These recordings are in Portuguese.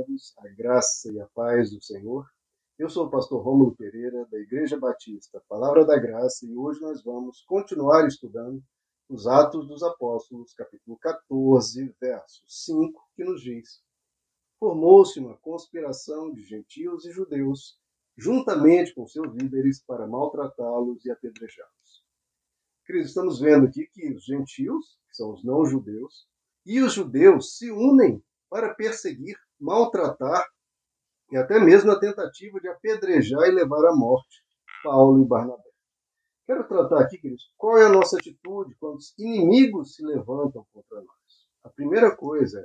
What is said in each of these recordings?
amados, a graça e a paz do Senhor. Eu sou o pastor Rômulo Pereira, da Igreja Batista, Palavra da Graça, e hoje nós vamos continuar estudando os Atos dos Apóstolos, capítulo 14, verso 5, que nos diz: Formou-se uma conspiração de gentios e judeus, juntamente com seus líderes, para maltratá-los e apedrejá-los. Queridos, estamos vendo aqui que os gentios, que são os não-judeus, e os judeus se unem para perseguir, maltratar e até mesmo a tentativa de apedrejar e levar à morte Paulo e Barnabé. Quero tratar aqui, queridos, qual é a nossa atitude quando os inimigos se levantam contra nós. A primeira coisa é,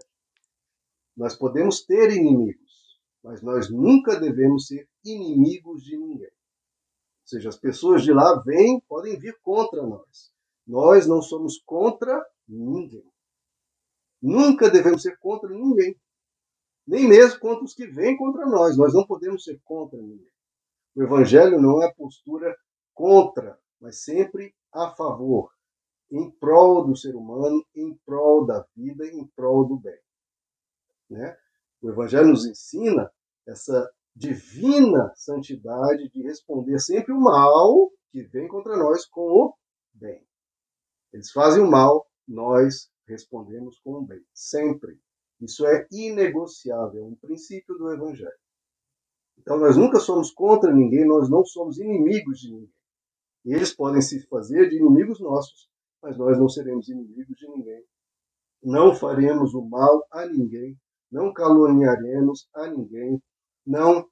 nós podemos ter inimigos, mas nós nunca devemos ser inimigos de ninguém. Ou seja, as pessoas de lá vêm, podem vir contra nós. Nós não somos contra ninguém. Nunca devemos ser contra ninguém. Nem mesmo contra os que vêm contra nós. Nós não podemos ser contra ninguém. O Evangelho não é postura contra, mas sempre a favor, em prol do ser humano, em prol da vida, em prol do bem. Né? O Evangelho nos ensina essa divina santidade de responder sempre o mal que vem contra nós com o bem. Eles fazem o mal, nós respondemos com o bem. Sempre. Isso é inegociável, é um princípio do Evangelho. Então, nós nunca somos contra ninguém, nós não somos inimigos de ninguém. Eles podem se fazer de inimigos nossos, mas nós não seremos inimigos de ninguém. Não faremos o mal a ninguém, não caluniaremos a ninguém, não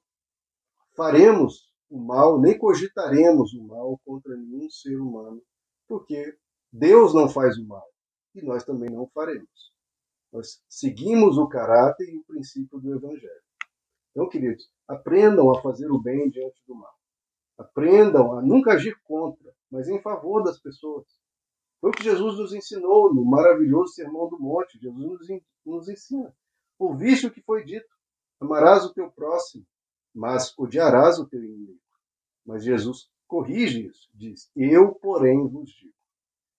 faremos o mal, nem cogitaremos o mal contra nenhum ser humano, porque Deus não faz o mal e nós também não faremos. Nós seguimos o caráter e o princípio do Evangelho. Então, queridos, aprendam a fazer o bem diante do mal. Aprendam a nunca agir contra, mas em favor das pessoas. Foi o que Jesus nos ensinou no maravilhoso Sermão do Monte. Jesus nos, ensina. Ouviste o que foi dito: amarás o teu próximo, mas odiarás o teu inimigo. Mas Jesus corrige isso, diz: Eu, porém, vos digo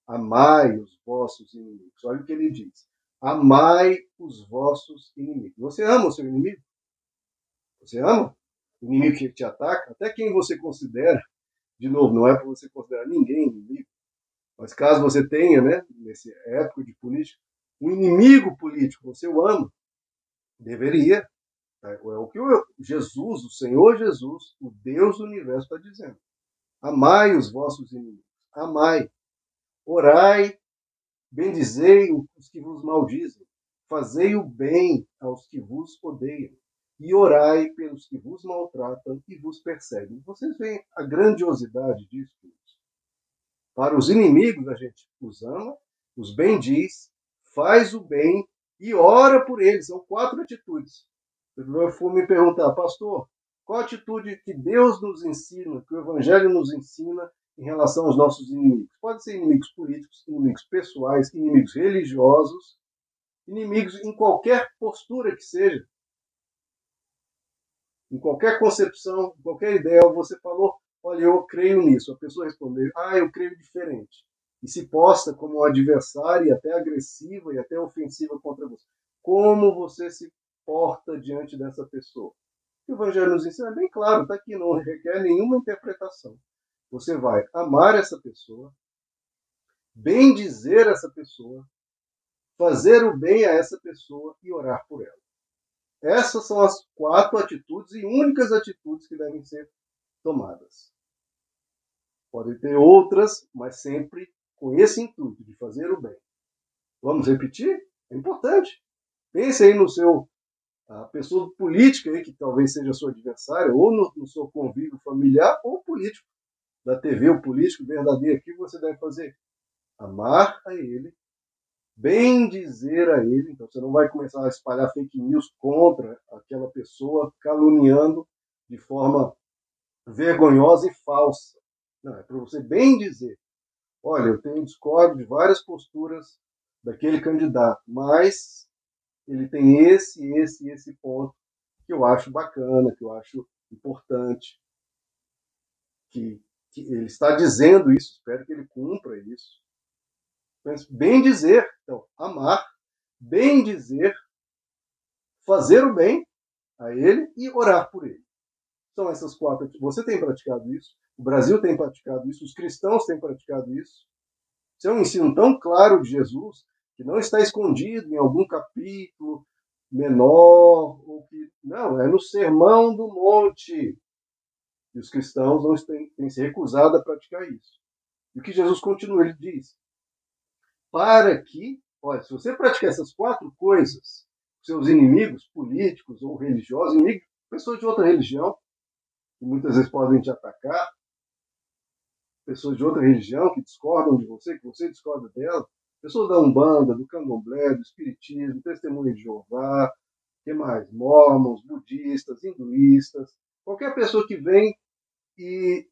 Amai os vossos inimigos. Olha o que ele diz. Amai os vossos inimigos. Você ama o seu inimigo? Você ama o inimigo que te ataca? Até quem você considera, de novo, não é para você considerar ninguém inimigo, mas caso você tenha, né, nesse época de política, um inimigo político, você o ama, deveria. É o que Jesus, o Senhor Jesus, o Deus do universo, está dizendo. Amai os vossos inimigos. Amai. Orai, bendizei os que vos maldizem, fazei o bem aos que vos odeiam, e orai pelos que vos maltratam e vos perseguem. Vocês veem a grandiosidade disso? Para os inimigos, a gente os ama, os bendiz, faz o bem e ora por eles. São quatro atitudes. Eu for me perguntar, pastor, qual atitude que Deus nos ensina, que o Evangelho nos ensina em relação aos nossos inimigos. Podem ser inimigos políticos, inimigos pessoais, inimigos religiosos, inimigos em qualquer postura que seja. Em qualquer concepção, em qualquer ideia, você falou, olha, eu creio nisso. A pessoa respondeu, ah, eu creio diferente. E se posta como adversária, até agressiva e até ofensiva contra você. Como você se porta diante dessa pessoa? O Evangelho nos ensina bem claro, está aqui, não requer nenhuma interpretação. Você vai amar essa pessoa, bem dizer essa pessoa, fazer o bem a essa pessoa e orar por ela. Essas são as quatro atitudes e únicas atitudes que devem ser tomadas. Podem ter outras, mas sempre com esse intuito de fazer o bem. Vamos repetir? É importante. Pense aí no seu a pessoa política aí, que talvez seja seu adversário, ou no, no seu convívio familiar, ou político da TV, o político verdadeiro, o que você deve fazer? Amar a ele, bem dizer a ele. Então você não vai começar a espalhar fake news contra aquela pessoa, caluniando de forma vergonhosa e falsa. Não, é para você bem dizer. Olha, eu tenho discórdia de várias posturas daquele candidato, mas ele tem esse, esse, esse ponto que eu acho bacana, que eu acho importante, que ele está dizendo isso, espero que ele cumpra isso. Bem dizer, então, amar, bem dizer, fazer o bem a Ele e orar por Ele. São essas quatro. Você tem praticado isso, o Brasil tem praticado isso, os cristãos têm praticado isso. Isso é um ensino tão claro de Jesus que não está escondido em algum capítulo menor, ou que não, é no Sermão do Monte. E os cristãos não têm, têm se recusado a praticar isso. E o que Jesus continua, ele diz: para que, olha, se você praticar essas quatro coisas, seus inimigos políticos ou religiosos, inimigos, pessoas de outra religião, que muitas vezes podem te atacar, pessoas de outra religião que discordam de você, que você discorda dela, pessoas da Umbanda, do Candomblé, do Espiritismo, Testemunha de Jeová, que mais? Mormons, budistas, hinduístas, qualquer pessoa que vem e,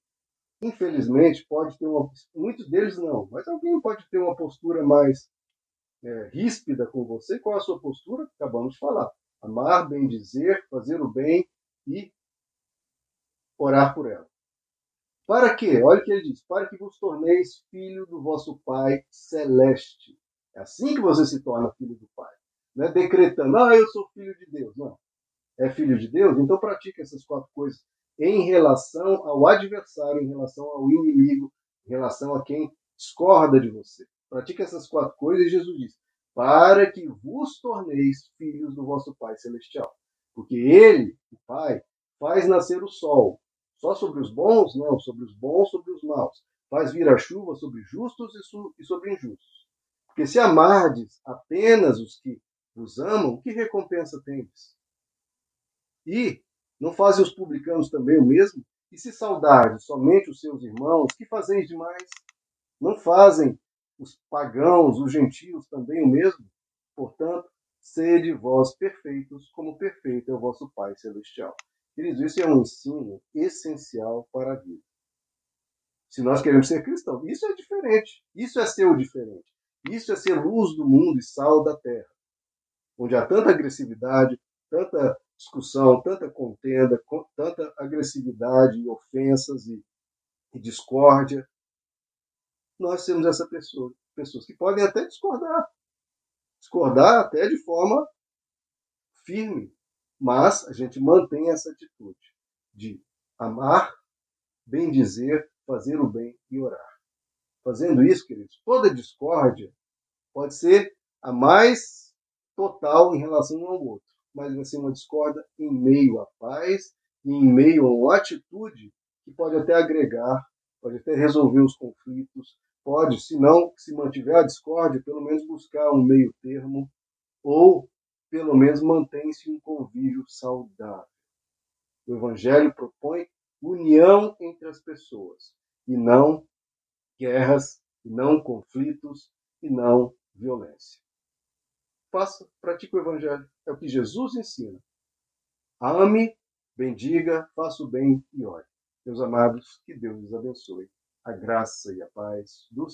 infelizmente, pode ter uma. Muitos deles não, mas alguém pode ter uma postura mais é, ríspida com você. Qual é a sua postura? Acabamos de falar. Amar, bem dizer, fazer o bem e orar por ela. Para quê? Olha o que ele diz: para que vos torneis filho do vosso Pai celeste. É assim que você se torna filho do Pai. Não é decretando, ah, eu sou filho de Deus. Não. É filho de Deus? Então pratique essas quatro coisas em relação ao adversário, em relação ao inimigo, em relação a quem discorda de você. Pratique essas quatro coisas Jesus diz: para que vos torneis filhos do vosso Pai celestial. Porque ele, o Pai, faz nascer o sol só sobre os bons? Não, sobre os bons, sobre os maus. Faz vir a chuva sobre justos e sobre injustos. Porque se amardes apenas os que vos amam, que recompensa tendes? E não fazem os publicanos também o mesmo? E se saudardes somente os seus irmãos, que fazeis demais? Não fazem os pagãos, os gentios também o mesmo? Portanto, sede vós perfeitos, como perfeito é o vosso Pai Celestial. Queridos, isso é um ensino essencial para a vida. Se nós queremos ser cristãos, isso é diferente. Isso é ser o diferente. Isso é ser luz do mundo e sal da terra. Onde há tanta agressividade, tanta discussão, tanta contenda, tanta agressividade e ofensas e, e discórdia. Nós temos essa pessoa, pessoas que podem até discordar. Discordar até de forma firme, mas a gente mantém essa atitude de amar, bem dizer, fazer o bem e orar. Fazendo isso, queridos, toda discórdia pode ser a mais total em relação ao outro, mas vai ser uma discórdia em meio à paz em meio a uma atitude que pode até agregar, pode até resolver os conflitos, pode, se não se mantiver a discórdia, pelo menos buscar um meio termo ou pelo menos mantém-se um convívio saudável. O Evangelho propõe união entre as pessoas e não guerras, e não conflitos, e não violência. Faça, pratique o Evangelho. É o que Jesus ensina. Ame, bendiga, faça o bem e ore. Meus amados, que Deus os abençoe. A graça e a paz do Senhor.